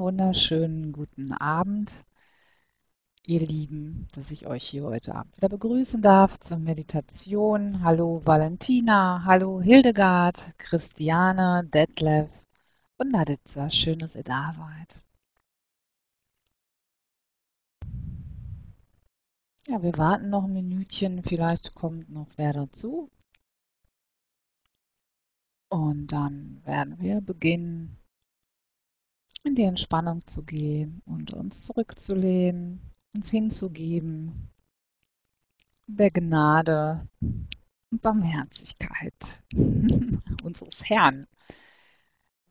wunder, wunderschönen guten Abend, ihr Lieben, dass ich euch hier heute Abend wieder begrüßen darf zur Meditation. Hallo Valentina, hallo Hildegard, Christiane, Detlef und Naditza. Schön, dass ihr da seid. Ja, wir warten noch ein Minütchen, vielleicht kommt noch wer dazu. Und dann werden wir beginnen, in die Entspannung zu gehen und uns zurückzulehnen, uns hinzugeben, der Gnade und Barmherzigkeit unseres Herrn,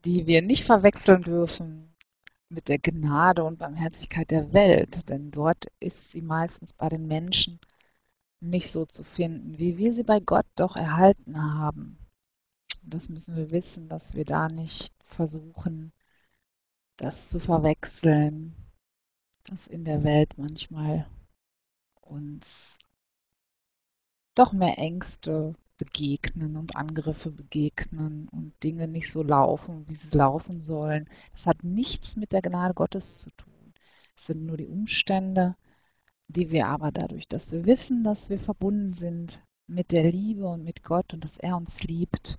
die wir nicht verwechseln dürfen mit der Gnade und Barmherzigkeit der Welt, denn dort ist sie meistens bei den Menschen nicht so zu finden, wie wir sie bei Gott doch erhalten haben. Das müssen wir wissen, dass wir da nicht versuchen, das zu verwechseln, dass in der Welt manchmal uns doch mehr Ängste begegnen und Angriffe begegnen und Dinge nicht so laufen, wie sie laufen sollen. Das hat nichts mit der Gnade Gottes zu tun. Es sind nur die Umstände, die wir aber dadurch, dass wir wissen, dass wir verbunden sind mit der Liebe und mit Gott und dass er uns liebt,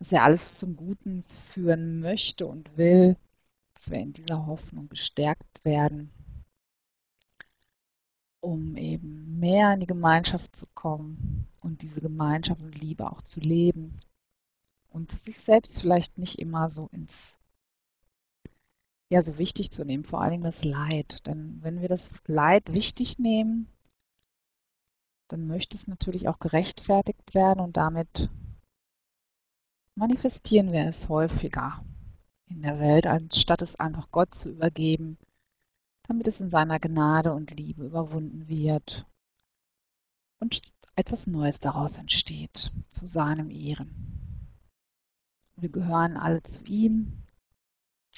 dass er alles zum Guten führen möchte und will, dass wir in dieser Hoffnung gestärkt werden, um eben mehr in die Gemeinschaft zu kommen und diese Gemeinschaft und Liebe auch zu leben und sich selbst vielleicht nicht immer so ins ja so wichtig zu nehmen, vor allen Dingen das Leid. Denn wenn wir das Leid wichtig nehmen, dann möchte es natürlich auch gerechtfertigt werden und damit manifestieren wir es häufiger in der Welt, anstatt es einfach Gott zu übergeben, damit es in seiner Gnade und Liebe überwunden wird und etwas Neues daraus entsteht, zu seinem Ehren. Wir gehören alle zu ihm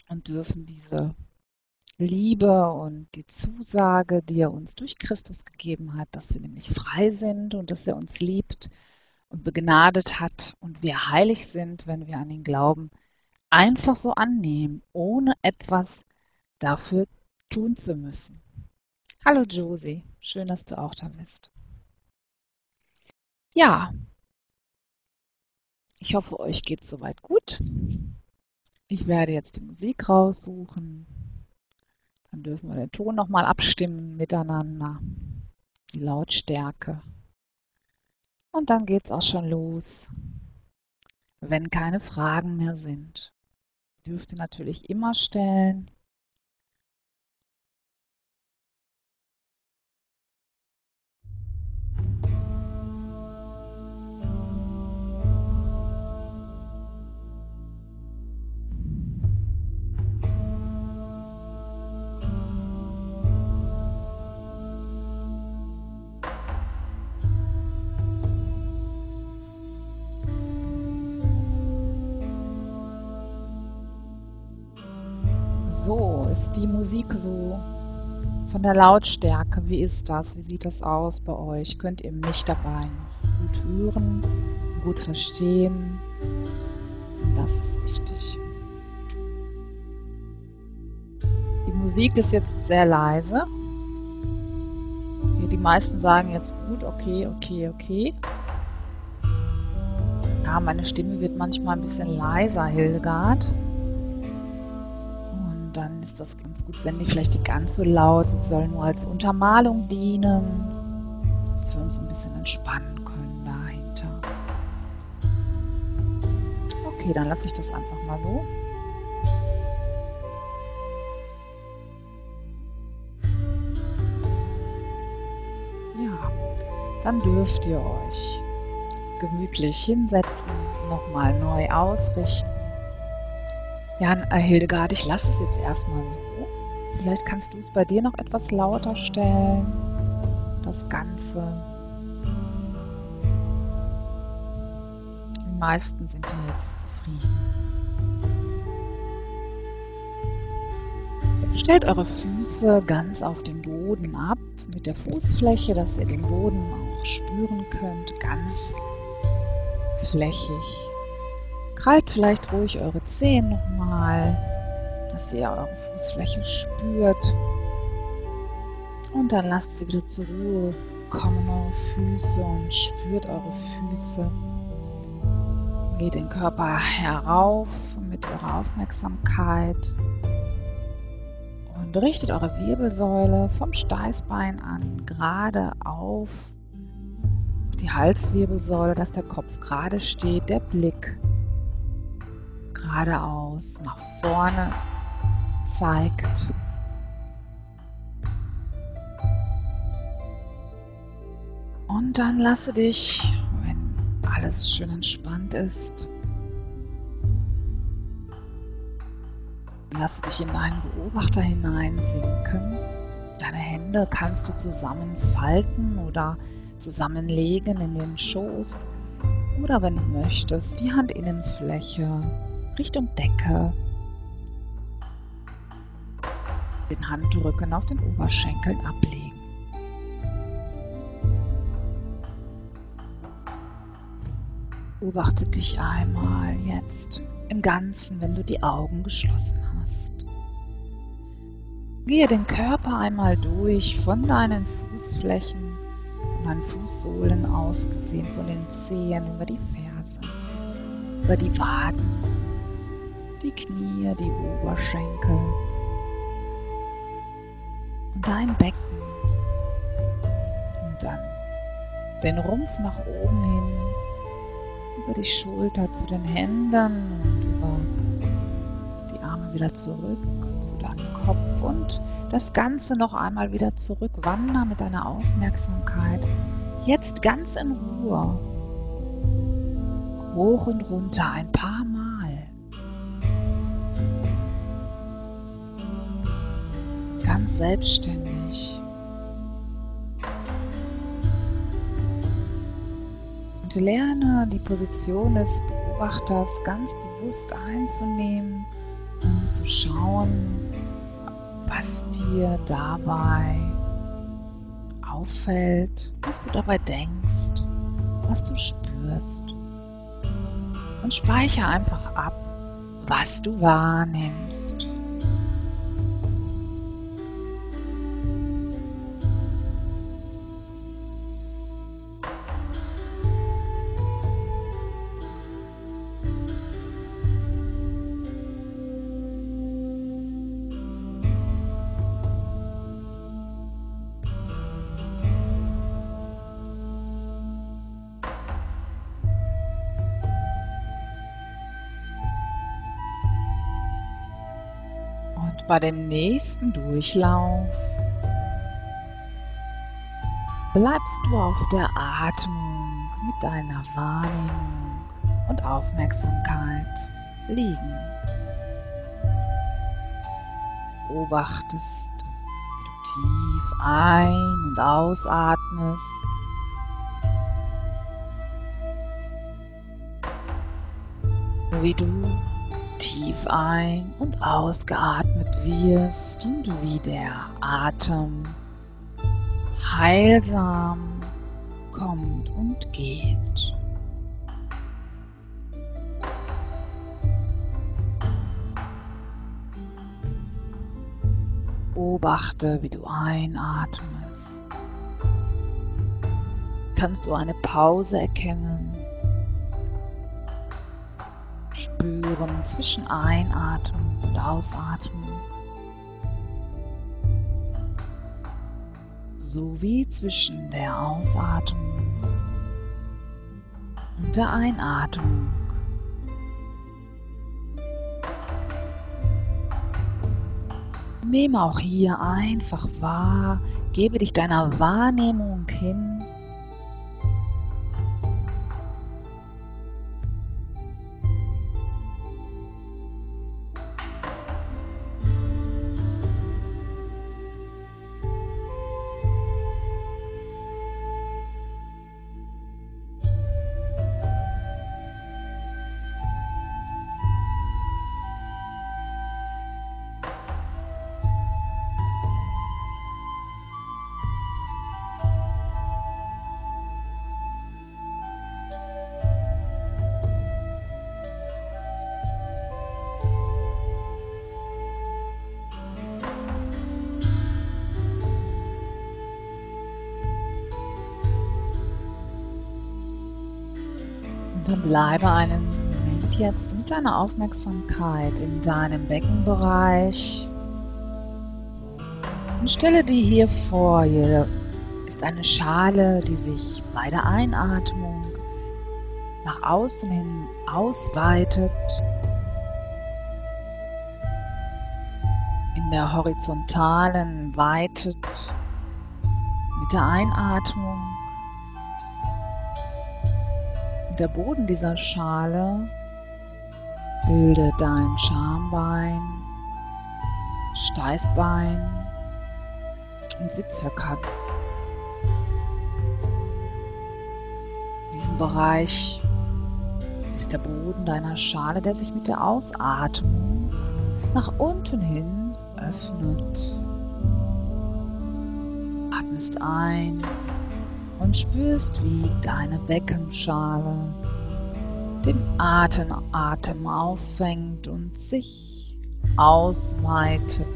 und dürfen diese Liebe und die Zusage, die er uns durch Christus gegeben hat, dass wir nämlich frei sind und dass er uns liebt, und begnadet hat und wir heilig sind, wenn wir an ihn glauben, einfach so annehmen, ohne etwas dafür tun zu müssen. Hallo Josie, schön, dass du auch da bist. Ja, ich hoffe, euch geht soweit gut. Ich werde jetzt die Musik raussuchen. Dann dürfen wir den Ton nochmal abstimmen miteinander. Die Lautstärke. Und dann geht's auch schon los. Wenn keine Fragen mehr sind, dürft ihr natürlich immer stellen. So, ist die Musik so von der Lautstärke? Wie ist das? Wie sieht das aus bei euch? Könnt ihr mich dabei gut hören, gut verstehen? Das ist wichtig. Die Musik ist jetzt sehr leise. Die meisten sagen jetzt gut, okay, okay, okay. Ja, meine Stimme wird manchmal ein bisschen leiser, Hildegard ist das ganz gut, wenn die vielleicht nicht ganz so laut sind, soll nur als Untermalung dienen, dass wir uns ein bisschen entspannen können dahinter. Okay, dann lasse ich das einfach mal so. Ja, dann dürft ihr euch gemütlich hinsetzen, nochmal neu ausrichten. Ja, äh, Hildegard, ich lasse es jetzt erstmal so. Vielleicht kannst du es bei dir noch etwas lauter stellen. Das Ganze. Die meisten sind ja jetzt zufrieden. Stellt eure Füße ganz auf dem Boden ab, mit der Fußfläche, dass ihr den Boden auch spüren könnt, ganz flächig Krallt vielleicht ruhig eure Zehen nochmal, dass ihr eure Fußfläche spürt. Und dann lasst sie wieder zur Ruhe kommen, eure Füße und spürt eure Füße. Geht den Körper herauf mit eurer Aufmerksamkeit und richtet eure Wirbelsäule vom Steißbein an gerade auf die Halswirbelsäule, dass der Kopf gerade steht, der Blick geradeaus nach vorne zeigt. Und dann lasse dich, wenn alles schön entspannt ist, lasse dich in deinen Beobachter hineinsinken. Deine Hände kannst du zusammenfalten oder zusammenlegen in den Schoß oder wenn du möchtest, die Handinnenfläche Richtung Decke, den Handrücken auf den Oberschenkeln ablegen. Beobachte dich einmal jetzt im Ganzen, wenn du die Augen geschlossen hast. Gehe den Körper einmal durch von deinen Fußflächen, von deinen Fußsohlen ausgesehen, von den Zehen über die Ferse, über die Waden, die Knie, die Oberschenkel und dein Becken. Und dann den Rumpf nach oben hin über die Schulter zu den Händen und über die Arme wieder zurück zu deinem Kopf und das Ganze noch einmal wieder zurück. Wander mit deiner Aufmerksamkeit jetzt ganz in Ruhe hoch und runter ein paar Ganz selbstständig. Und lerne die Position des Beobachters ganz bewusst einzunehmen, um zu schauen, was dir dabei auffällt, was du dabei denkst, was du spürst. Und speichere einfach ab, was du wahrnimmst. Bei dem nächsten Durchlauf bleibst du auf der Atmung mit deiner Wahrnehmung und Aufmerksamkeit liegen. Beobachtest, wie du tief ein- und ausatmest. Wie du tief ein- und ausgeatmet wirst und wie der Atem heilsam kommt und geht. Beobachte, wie du einatmest. Kannst du eine Pause erkennen? Spüren zwischen Einatmung und Ausatmung, sowie zwischen der Ausatmung und der Einatmung. Nehme auch hier einfach wahr, gebe dich deiner Wahrnehmung hin bleibe einen Moment jetzt mit deiner Aufmerksamkeit in deinem Beckenbereich und stelle dir hier vor, hier ist eine Schale, die sich bei der Einatmung nach außen hin ausweitet. In der horizontalen weitet mit der Einatmung. Und der Boden dieser Schale bildet dein Schambein, Steißbein und Sitzhöcker. In diesem Bereich ist der Boden deiner Schale, der sich mit der Ausatmung nach unten hin öffnet. Atmest ein und spürst, wie deine Beckenschale den Atem, Atem auffängt und sich ausweitet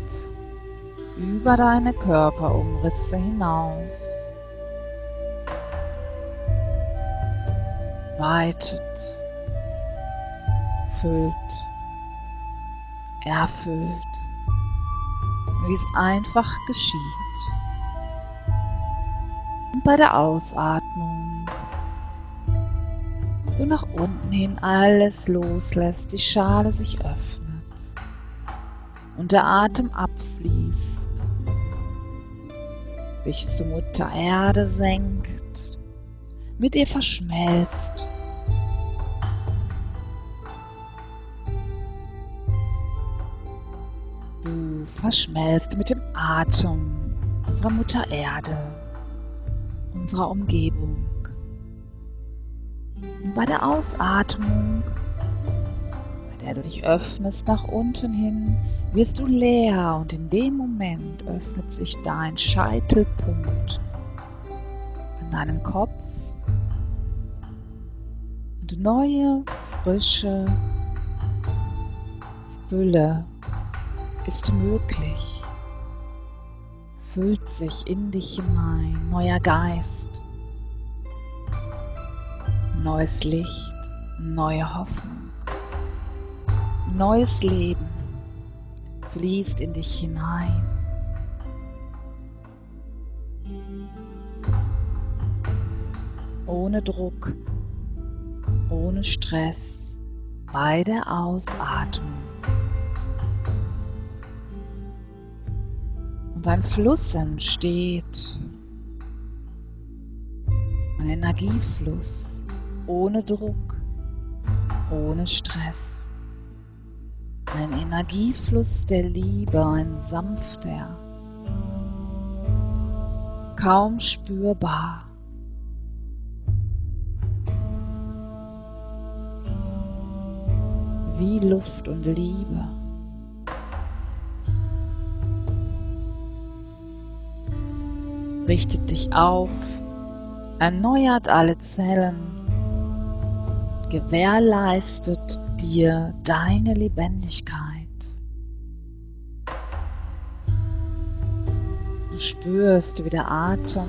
über deine Körperumrisse hinaus. Weitet, füllt, erfüllt, wie es einfach geschieht. Bei der Ausatmung du nach unten hin alles loslässt, die Schale sich öffnet und der Atem abfließt dich zur Mutter Erde senkt, mit ihr verschmelzt. Du verschmelzt mit dem Atem unserer Mutter Erde, unserer Umgebung. Und bei der Ausatmung, bei der du dich öffnest nach unten hin, wirst du leer und in dem Moment öffnet sich dein Scheitelpunkt an deinem Kopf und neue, frische Fülle ist möglich. Füllt sich in dich hinein, neuer Geist, neues Licht, neue Hoffnung, neues Leben fließt in dich hinein. Ohne Druck, ohne Stress, bei der Ausatmung. Ein Fluss entsteht, ein Energiefluss, ohne Druck, ohne Stress ein Energiefluss der Liebe, ein sanfter, kaum spürbar. Wie Luft und Liebe. Richtet dich auf, erneuert alle Zellen, gewährleistet dir deine Lebendigkeit. Du spürst, wie der Atem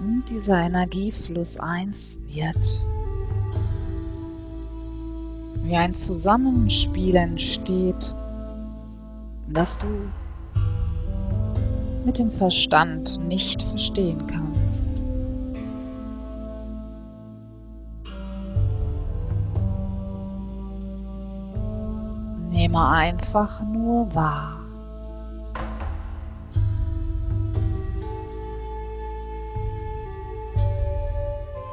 und dieser Energiefluss eins wird. Wie ein Zusammenspiel entsteht, das du mit dem Verstand nicht verstehen kannst. Nehme einfach nur wahr.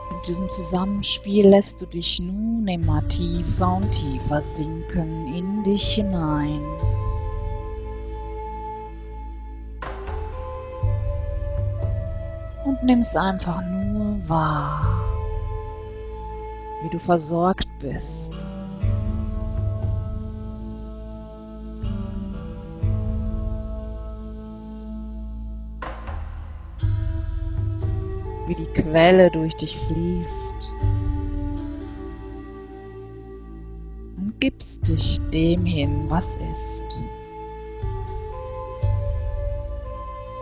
In diesem Zusammenspiel lässt du dich nun immer tiefer und tiefer sinken in dich hinein. Nimmst einfach nur wahr, wie du versorgt bist. wie die Quelle durch dich fließt. Und gibst dich dem hin, was ist.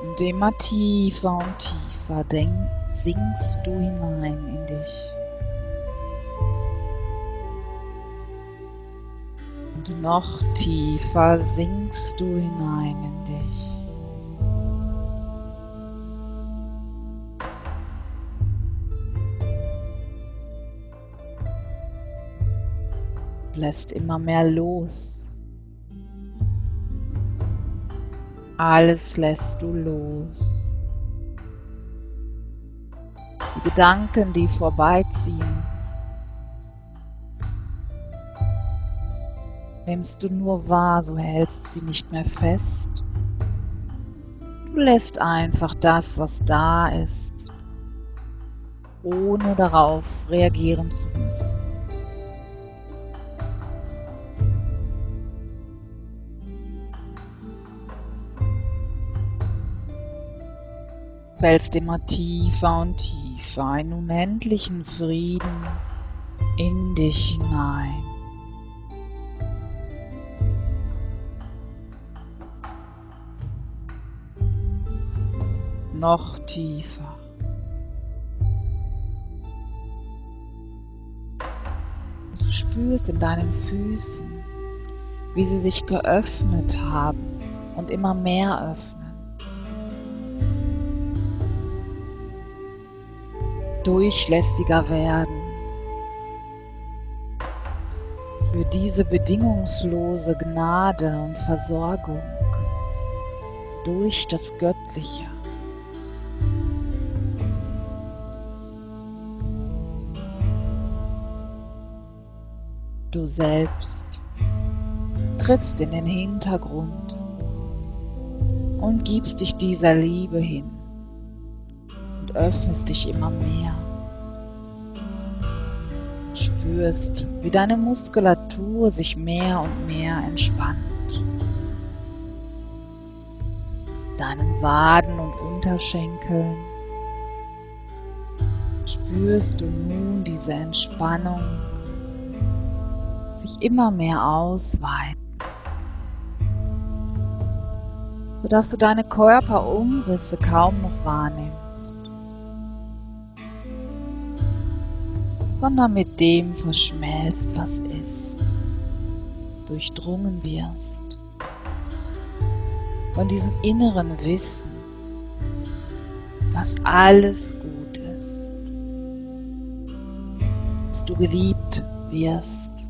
Und immer tiefer und tiefer Verdenk sinkst du hinein in dich. Und noch tiefer sinkst du hinein in dich. Lässt immer mehr los. Alles lässt du los. Gedanken, die vorbeiziehen, nimmst du nur wahr, so hältst sie nicht mehr fest. Du lässt einfach das, was da ist, ohne darauf reagieren zu müssen. fällst immer tiefer und tiefer in unendlichen Frieden in dich hinein. Noch tiefer. Du spürst in deinen Füßen, wie sie sich geöffnet haben und immer mehr öffnen. Durchlässiger werden. Für diese bedingungslose Gnade und Versorgung durch das Göttliche. Du selbst trittst in den Hintergrund und gibst dich dieser Liebe hin öffnest dich immer mehr. Spürst, wie deine Muskulatur sich mehr und mehr entspannt. Deinen Waden und Unterschenkeln spürst du nun diese Entspannung sich immer mehr ausweiten, sodass du deine Körperumrisse kaum noch wahrnimmst. Sondern mit dem verschmelzt, was ist, durchdrungen wirst von diesem inneren Wissen, dass alles gut ist, dass du geliebt wirst.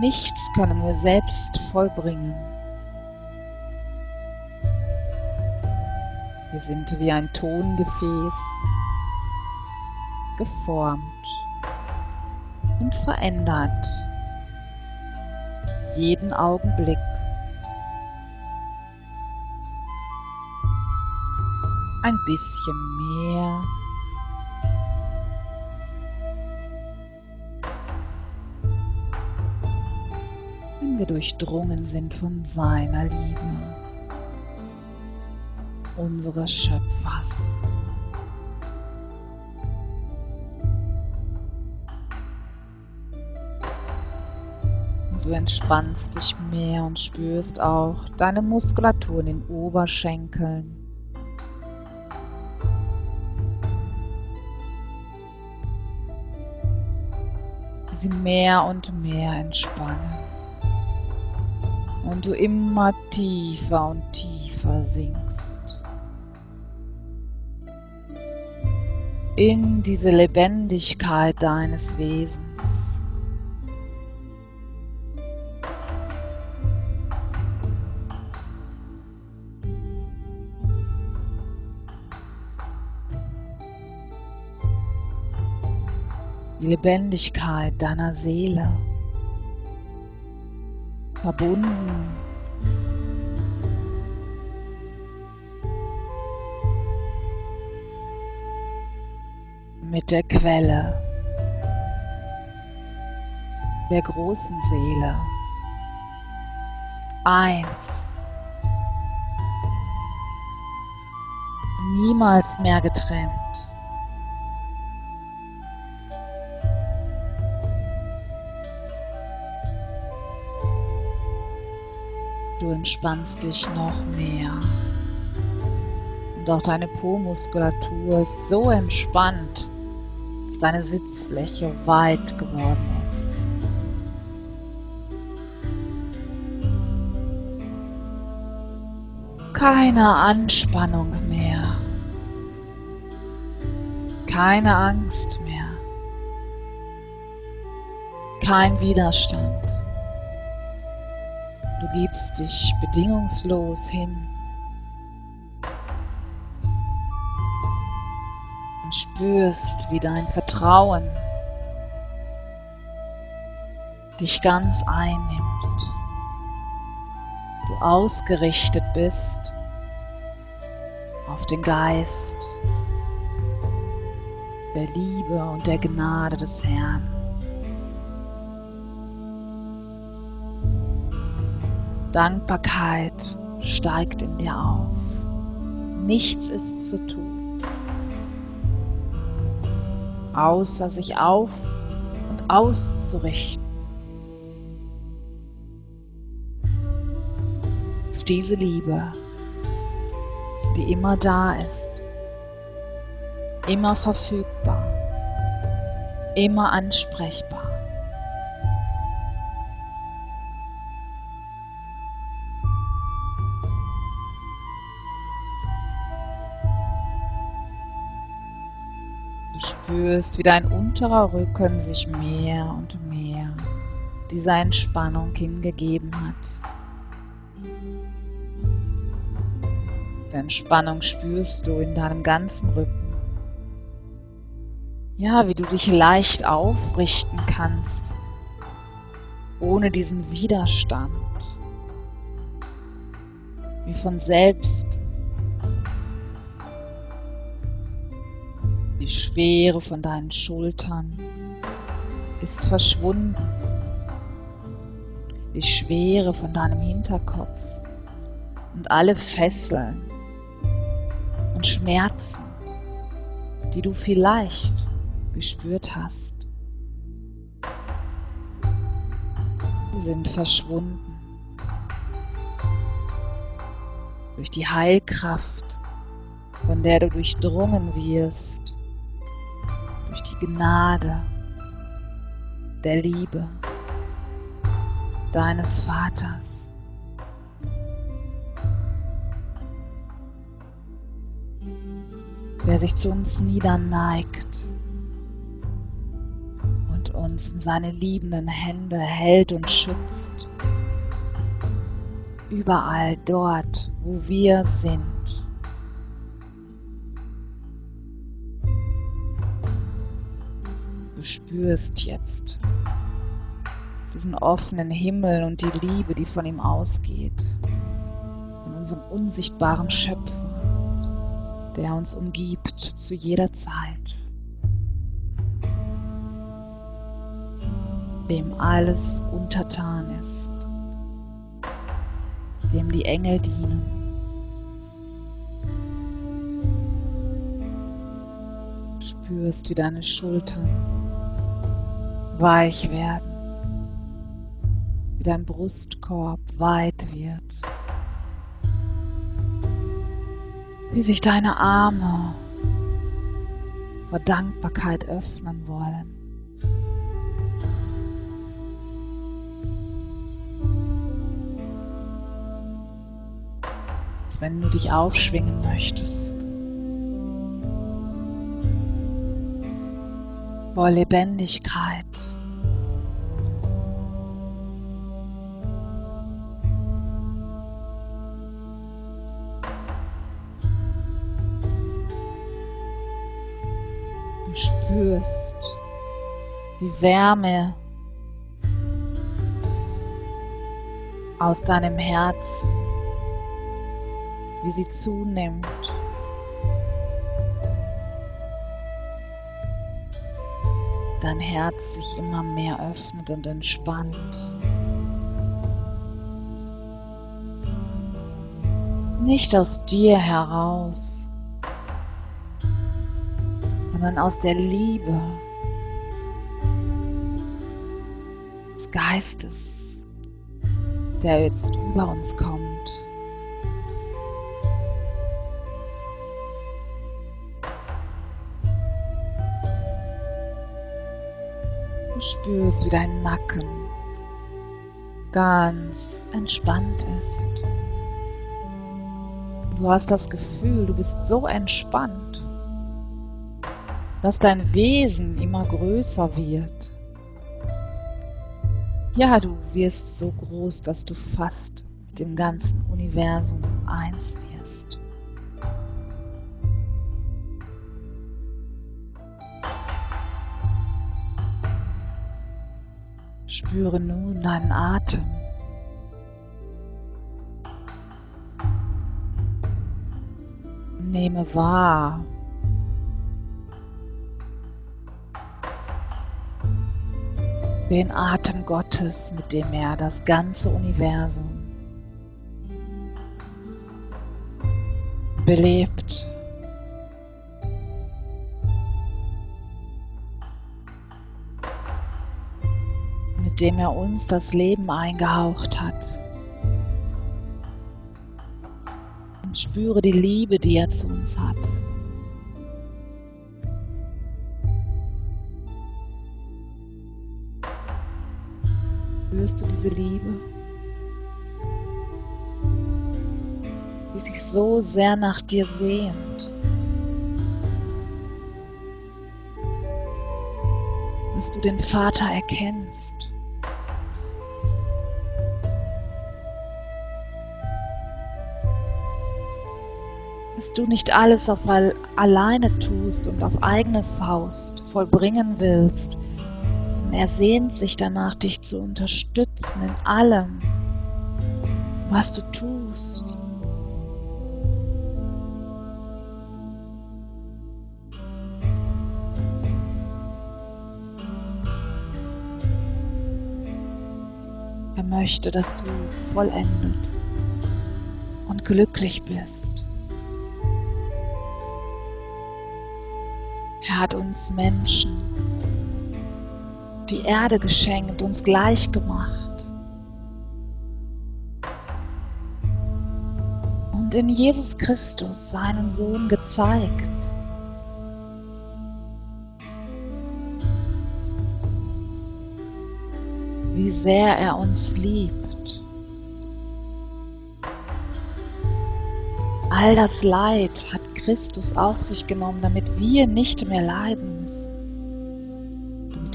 Nichts können wir selbst vollbringen. Wir sind wie ein Tongefäß, geformt und verändert jeden Augenblick. Ein bisschen mehr. Wenn wir durchdrungen sind von seiner Liebe unseres Schöpfers. du entspannst dich mehr und spürst auch deine Muskulatur in den Oberschenkeln. Wie sie mehr und mehr entspannen. Und du immer tiefer und tiefer sinkst. In diese Lebendigkeit deines Wesens. Die Lebendigkeit deiner Seele, verbunden mit der Quelle, der großen Seele. Eins. Niemals mehr getrennt. Du entspannst dich noch mehr Und auch deine Po-Muskulatur ist so entspannt, dass deine Sitzfläche weit geworden ist. Keine Anspannung mehr. Keine Angst mehr. Kein Widerstand. Du gibst dich bedingungslos hin. Und spürst, wie dein Vertrauen dich ganz einnimmt. Du ausgerichtet bist auf den Geist der Liebe und der Gnade des Herrn. Dankbarkeit steigt in dir auf. Nichts ist zu tun, außer sich auf und auszurichten. Auf diese Liebe, die immer da ist immer verfügbar, immer ansprechbar. Spürst, wie dein unterer Rücken sich mehr und mehr dieser Entspannung hingegeben hat. Diese Entspannung spürst du in deinem ganzen Rücken. Ja, wie du dich leicht aufrichten kannst, ohne diesen Widerstand. Wie von selbst. Die Schwere von deinen Schultern ist verschwunden. Die Schwere von deinem Hinterkopf und alle Fesseln und Schmerzen, die du vielleicht gespürt hast, sind verschwunden. Durch die Heilkraft, von der du durchdrungen wirst, durch die Gnade der Liebe deines Vaters. Wer sich zu uns niederneigt, uns in seine liebenden Hände hält und schützt. Überall dort, wo wir sind. Spürst jetzt diesen offenen Himmel und die Liebe, die von ihm ausgeht, von unserem unsichtbaren Schöpfer, der uns umgibt zu jeder Zeit. dem alles untertan ist, dem die Engel dienen. Spürst, wie deine Schultern weich werden, wie dein Brustkorb weit wird, wie sich deine Arme vor Dankbarkeit öffnen wollen. als wenn du dich aufschwingen möchtest. Vor Lebendigkeit. Du spürst die Wärme aus deinem Herzen wie sie zunimmt. Dein Herz sich immer mehr öffnet und entspannt. Nicht aus dir heraus, sondern aus der Liebe des Geistes, der jetzt über uns kommt. Du spürst, wie dein Nacken ganz entspannt ist. Du hast das Gefühl, du bist so entspannt, dass dein Wesen immer größer wird. Ja, du wirst so groß, dass du fast mit dem ganzen Universum eins wirst. Spüre nun deinen Atem. Nehme wahr, den Atem Gottes, mit dem er das ganze Universum belebt. Mit dem er uns das Leben eingehaucht hat. Und spüre die Liebe, die er zu uns hat. Spürst du diese Liebe? Wie sich so sehr nach dir sehnt. Dass du den Vater erkennst. Dass du nicht alles auf alleine tust und auf eigene Faust vollbringen willst, er sehnt sich danach, dich zu unterstützen in allem, was du tust. Er möchte, dass du vollendet und glücklich bist. Hat uns Menschen die Erde geschenkt, uns gleich gemacht. Und in Jesus Christus, seinen Sohn, gezeigt. Wie sehr er uns liebt. All das Leid hat Christus auf sich genommen, damit wir nicht mehr leiden müssen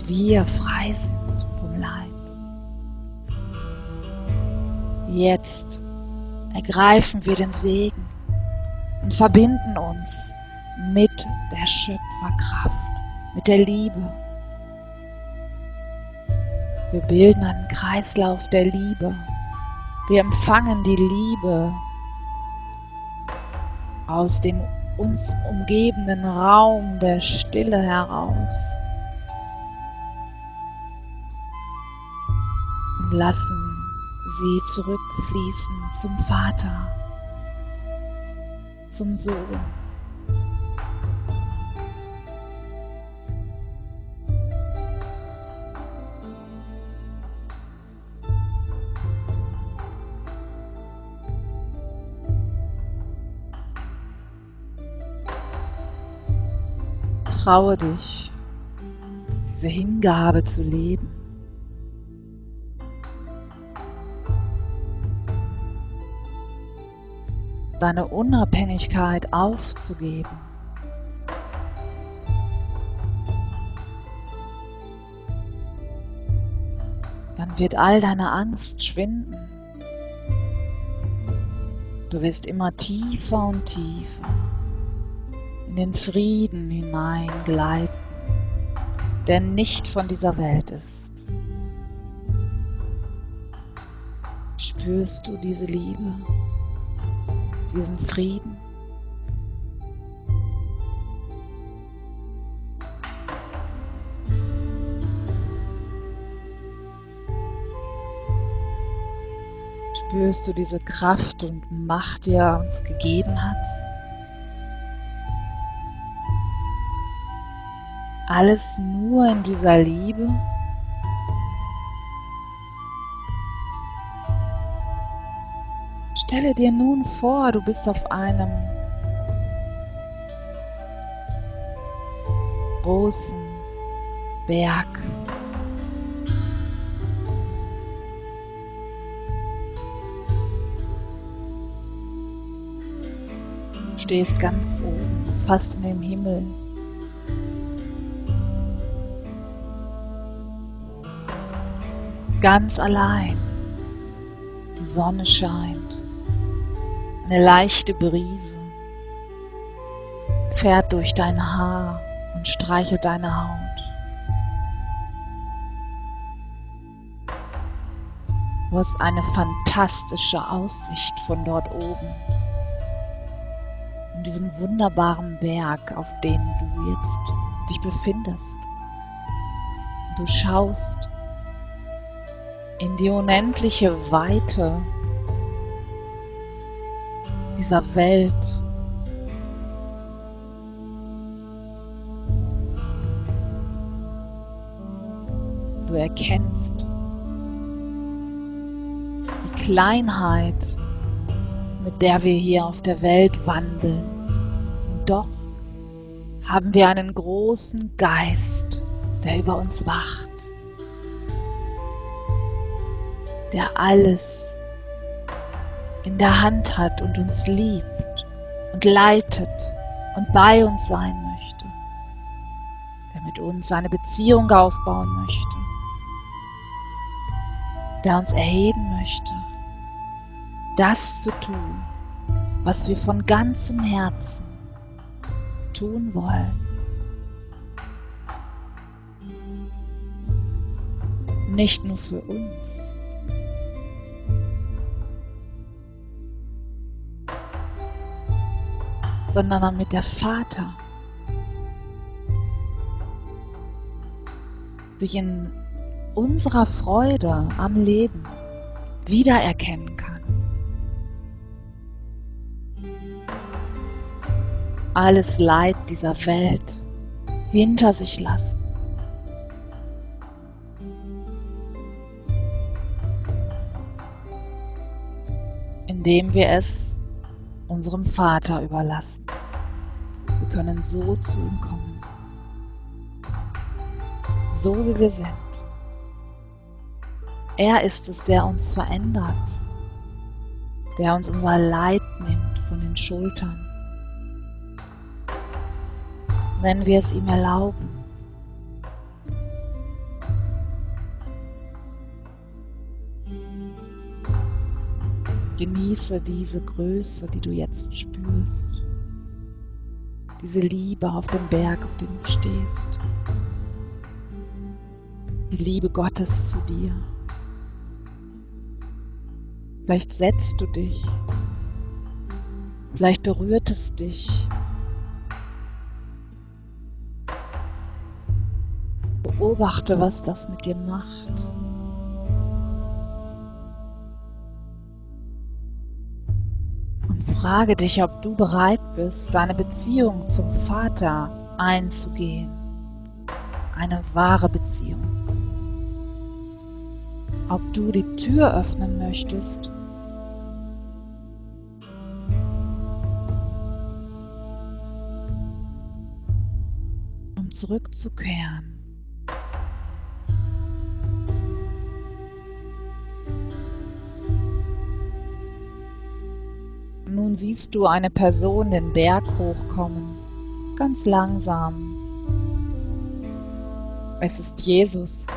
wir frei sind vom Leid. Jetzt ergreifen wir den Segen und verbinden uns mit der Schöpferkraft, mit der Liebe. Wir bilden einen Kreislauf der Liebe. Wir empfangen die Liebe aus dem uns umgebenden Raum der Stille heraus. lassen sie zurückfließen zum Vater, zum Sohn. Traue dich, diese Hingabe zu leben. deine Unabhängigkeit aufzugeben. Dann wird all deine Angst schwinden. Du wirst immer tiefer und tiefer den Frieden hineingleiten, der nicht von dieser Welt ist. Spürst du diese Liebe? diesen Frieden. Spürst du diese Kraft und Macht, die er uns gegeben hat? alles nur in dieser Liebe. Stelle dir nun vor, du bist auf einem großen Berg. Du stehst ganz oben, fast in dem Himmel. Ganz allein. Die Sonne scheint. Eine leichte Brise fährt durch dein Haar und streichelt deine Haut. Du hast eine fantastische Aussicht von dort oben. In diesem wunderbaren Berg, auf dem du jetzt dich befindest. Du schaust in die unendliche Weite dieser Welt. Du erkennst die Kleinheit, mit der wir hier auf der Welt wandeln. Und doch haben wir einen großen Geist, der über uns wacht, der alles in der Hand hat und uns liebt und leitet und bei uns sein möchte, der mit uns eine Beziehung aufbauen möchte, der uns erheben möchte, das zu tun, was wir von ganzem Herzen tun wollen. Nicht nur für uns, sondern damit der Vater sich in unserer Freude am Leben wiedererkennen kann. Alles Leid dieser Welt hinter sich lassen. Indem wir es unserem Vater überlassen. Wir können so zu ihm kommen, so wie wir sind. Er ist es, der uns verändert, der uns unser Leid nimmt von den Schultern, wenn wir es ihm erlauben. Genieße diese Größe, die du jetzt spürst. Diese Liebe auf dem Berg, auf dem du stehst. Die Liebe Gottes zu dir. Vielleicht setzt du dich. Vielleicht berührt es dich. Beobachte, was das mit dir macht. Frage dich, ob du bereit bist, deine Beziehung zum Vater einzugehen. Eine wahre Beziehung. Ob du die Tür öffnen möchtest, um zurückzukehren. Nun siehst du eine Person den Berg hochkommen, ganz langsam. Es ist Jesus.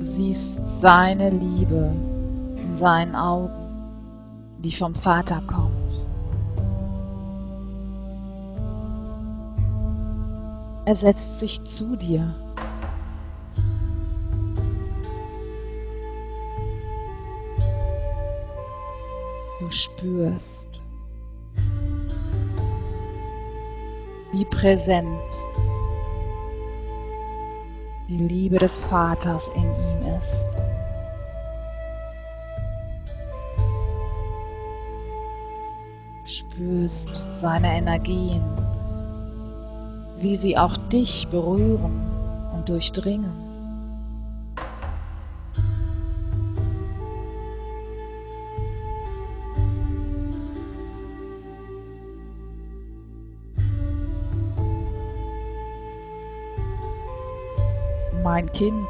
Du siehst seine Liebe in seinen Augen, die vom Vater kommt. Er setzt sich zu dir spürst, wie präsent die Liebe des Vaters in ihm ist. Spürst seine Energien, wie sie auch dich berühren und durchdringen. mein Kind.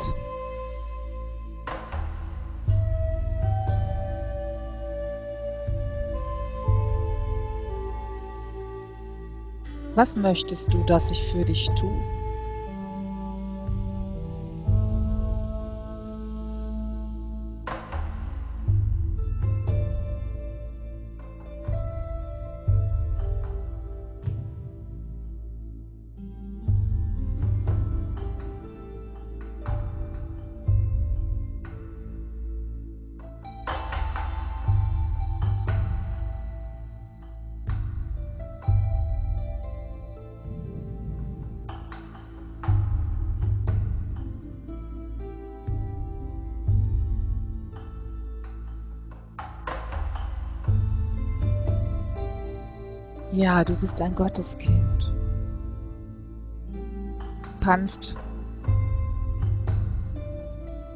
Was möchtest du, dass ich für dich tue? Du bist ein Gotteskind. Du kannst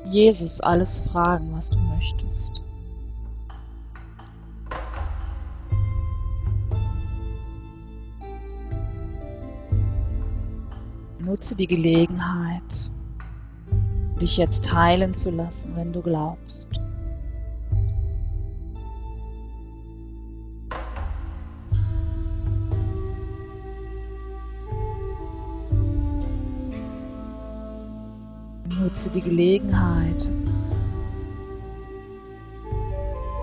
Jesus alles fragen, was du möchtest. Nutze die Gelegenheit, dich jetzt heilen zu lassen, wenn du glaubst. Nutze die Gelegenheit,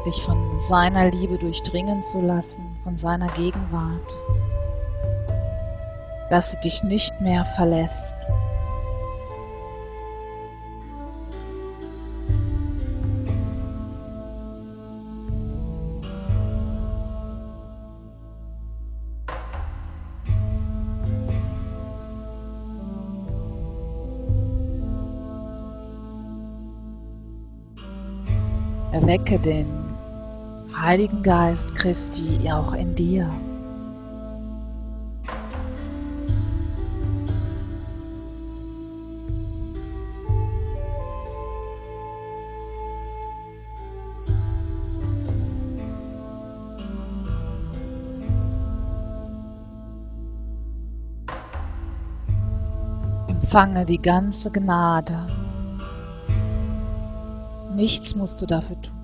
dich von seiner Liebe durchdringen zu lassen, von seiner Gegenwart, dass sie dich nicht mehr verlässt. Erwecke den Heiligen Geist Christi auch in dir. Empfange die ganze Gnade Nichts musst du dafür tun.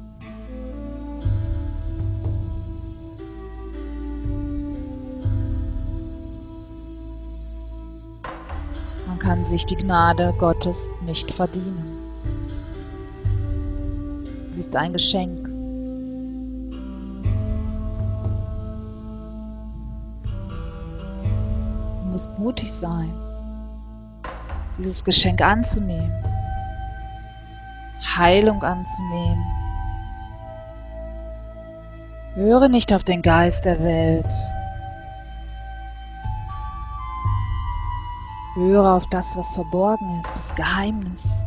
Kann sich die Gnade Gottes nicht verdienen. Sie ist ein Geschenk. Du musst mutig sein, dieses Geschenk anzunehmen. Heilung anzunehmen. Höre nicht auf den Geist der Welt. Höre auf das, was verborgen ist, das Geheimnis.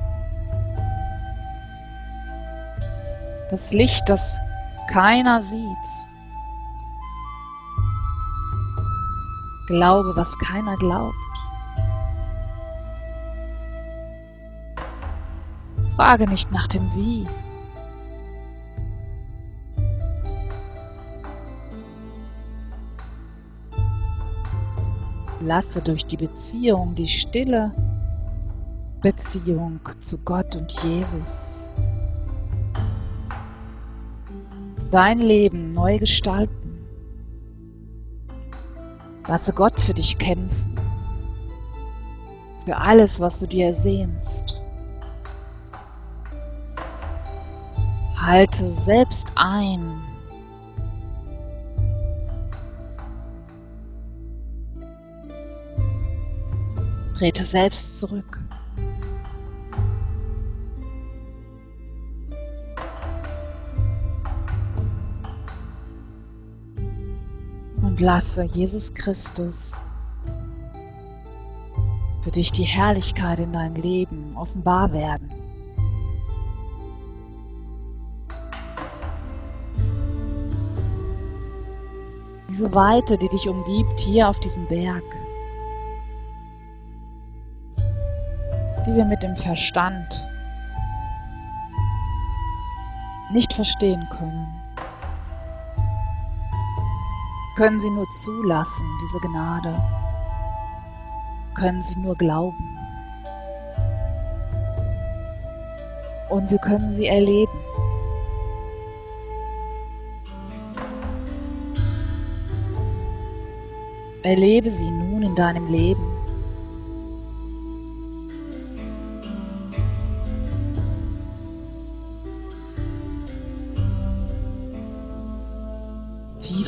Das Licht, das keiner sieht. Glaube, was keiner glaubt. Frage nicht nach dem Wie. Lasse durch die Beziehung, die stille Beziehung zu Gott und Jesus dein Leben neu gestalten. Lasse Gott für dich kämpfen, für alles, was du dir ersehnst. Halte selbst ein. Trete selbst zurück. Und lasse Jesus Christus für dich die Herrlichkeit in dein Leben offenbar werden. diese Weite, die dich umgibt, hier auf diesem Berg, die wir mit dem Verstand nicht verstehen können, können sie nur zulassen, diese Gnade, können sie nur glauben. Und wir können sie erleben. Erlebe sie nur. in deinem Leben.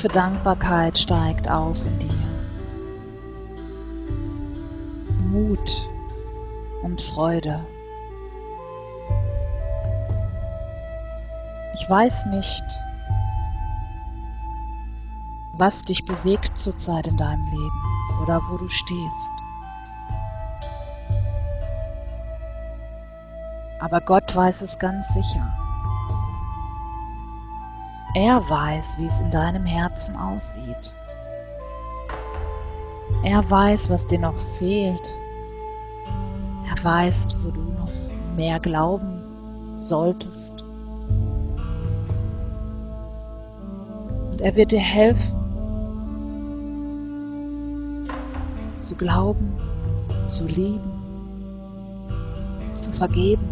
Tiefe Dankbarkeit steigt auf in dir. Mut und Freude. Ich weiß nicht, was dich bewegt zurzeit in deinem Leben oder wo du stehst. Aber Gott weiß es ganz sicher. Er weiß, wie es in deinem Herzen aussieht. Er weiß, was dir noch fehlt. Er weiß, wo du noch mehr glauben solltest. Und er wird dir helfen, zu glauben, zu lieben, zu vergeben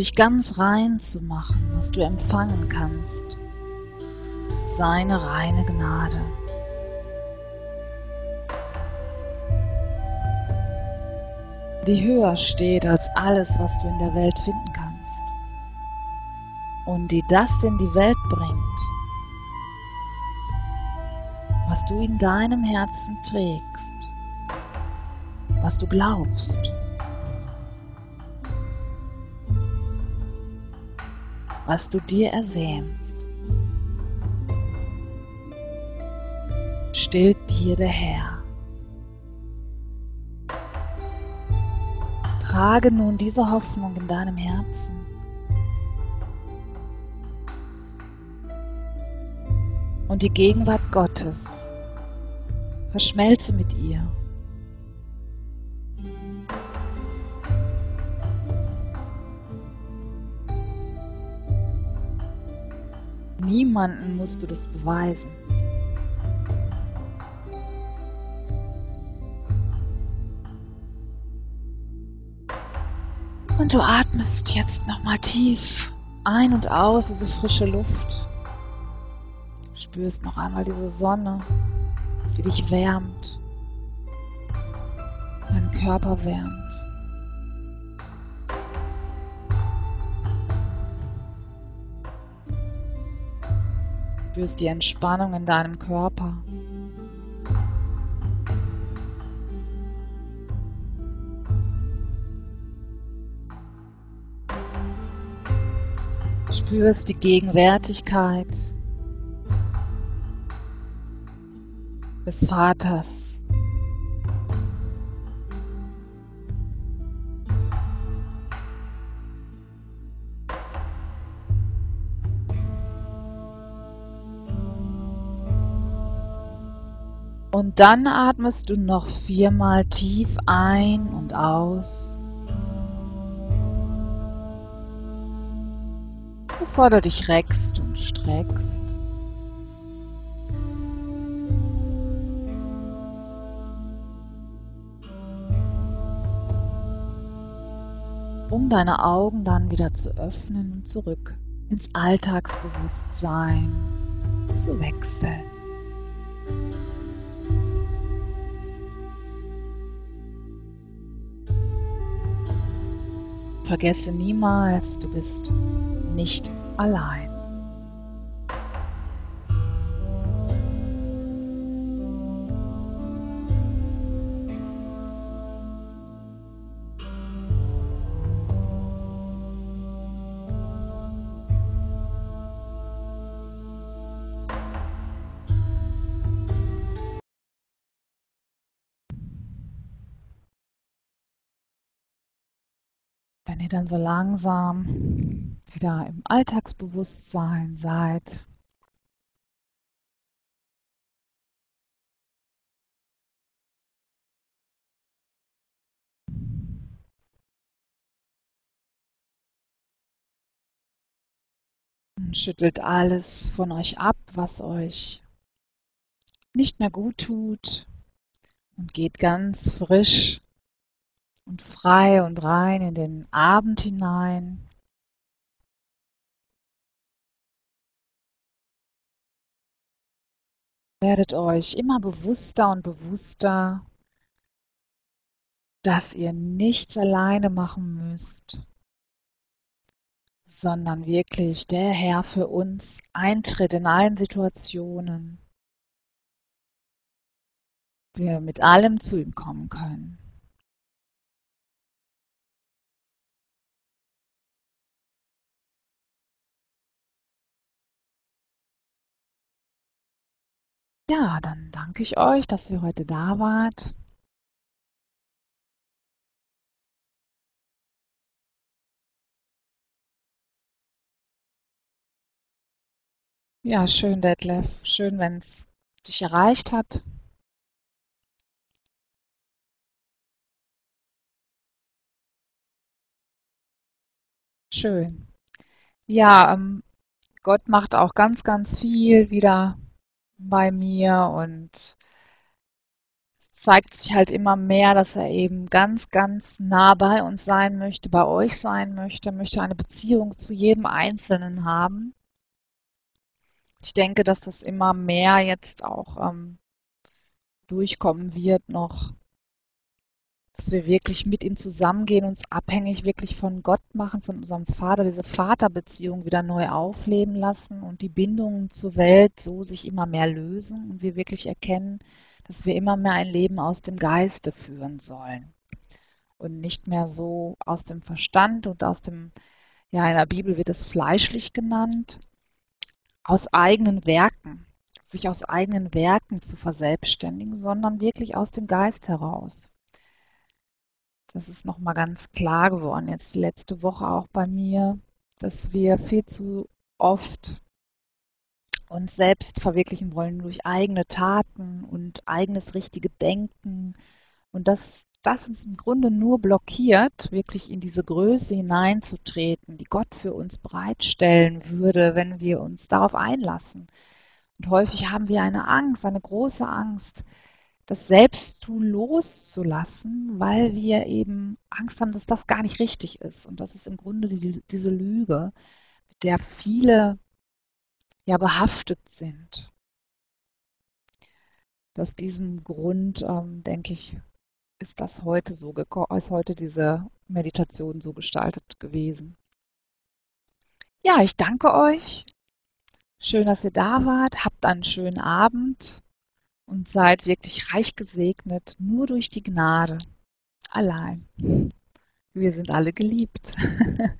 dich ganz rein zu machen, dass du empfangen kannst. Seine reine Gnade. Die höher steht als alles, was du in der Welt finden kannst. Und die das in die Welt bringt, was du in deinem Herzen trägst, was du glaubst. Was du dir ersehnst. Stillt dir der Herr. Trage nun diese Hoffnung in deinem Herzen. Und die Gegenwart Gottes verschmelze mit ihr. Niemanden musst du das beweisen. Und du atmest jetzt nochmal tief ein und aus diese frische Luft. Spürst noch einmal diese Sonne, die dich wärmt, deinen Körper wärmt. Spürst die Entspannung in deinem Körper. Spürst die Gegenwärtigkeit des Vaters. Dann atmest du noch viermal tief ein und aus, bevor du dich reckst und streckst. um deine Augen dann wieder zu öffnen und zurück ins Alltagsbewusstsein zu wechseln. Vergesse niemals, du bist nicht allein. Dann so langsam wieder im Alltagsbewusstsein seid, schüttelt alles von euch ab, was euch nicht mehr gut tut und geht ganz frisch und frei und rein in den Abend hinein. werdet euch immer bewusster und bewusster, dass ihr nichts alleine machen müsst, sondern wirklich der Herr für uns eintritt in allen Situationen. Wir mit allem zu ihm kommen können. Ja, dann danke ich euch, dass ihr heute da wart. Ja, schön, Detlef. Schön, wenn es dich erreicht hat. Schön. Ja, ähm, Gott macht auch ganz, ganz viel wieder bei mir und zeigt sich halt immer mehr, dass er eben ganz, ganz nah bei uns sein möchte, bei euch sein möchte, möchte eine Beziehung zu jedem Einzelnen haben. Ich denke, dass das immer mehr jetzt auch ähm, durchkommen wird noch, dass wir wirklich mit ihm zusammengehen, uns abhängig wirklich von Gott machen, von unserem Vater, diese Vaterbeziehung wieder neu aufleben lassen und die Bindungen zur Welt so sich immer mehr lösen und wir wirklich erkennen, dass wir immer mehr ein Leben aus dem Geiste führen sollen und nicht mehr so aus dem Verstand und aus dem, ja, in der Bibel wird es fleischlich genannt, aus eigenen Werken, sich aus eigenen Werken zu verselbstständigen, sondern wirklich aus dem Geist heraus. Das ist nochmal ganz klar geworden, jetzt die letzte Woche auch bei mir, dass wir viel zu oft uns selbst verwirklichen wollen durch eigene Taten und eigenes richtige Denken und dass das uns im Grunde nur blockiert, wirklich in diese Größe hineinzutreten, die Gott für uns bereitstellen würde, wenn wir uns darauf einlassen. Und häufig haben wir eine Angst, eine große Angst, das Selbsttun loszulassen, weil wir eben Angst haben, dass das gar nicht richtig ist. Und das ist im Grunde die, diese Lüge, mit der viele ja behaftet sind. Aus diesem Grund, ähm, denke ich, ist das heute so ist heute diese Meditation so gestaltet gewesen. Ja, ich danke euch. Schön, dass ihr da wart. Habt einen schönen Abend und seid wirklich reich gesegnet, nur durch die Gnade. Allein. Wir sind alle geliebt.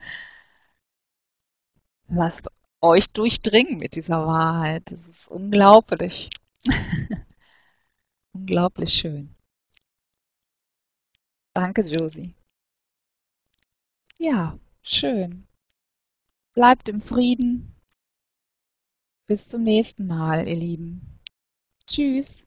Lasst euch durchdringen mit dieser Wahrheit. Das ist unglaublich. unglaublich schön. Danke, Josie. Ja, schön. Bleibt im Frieden. Bis zum nächsten Mal, ihr Lieben. Tschüss.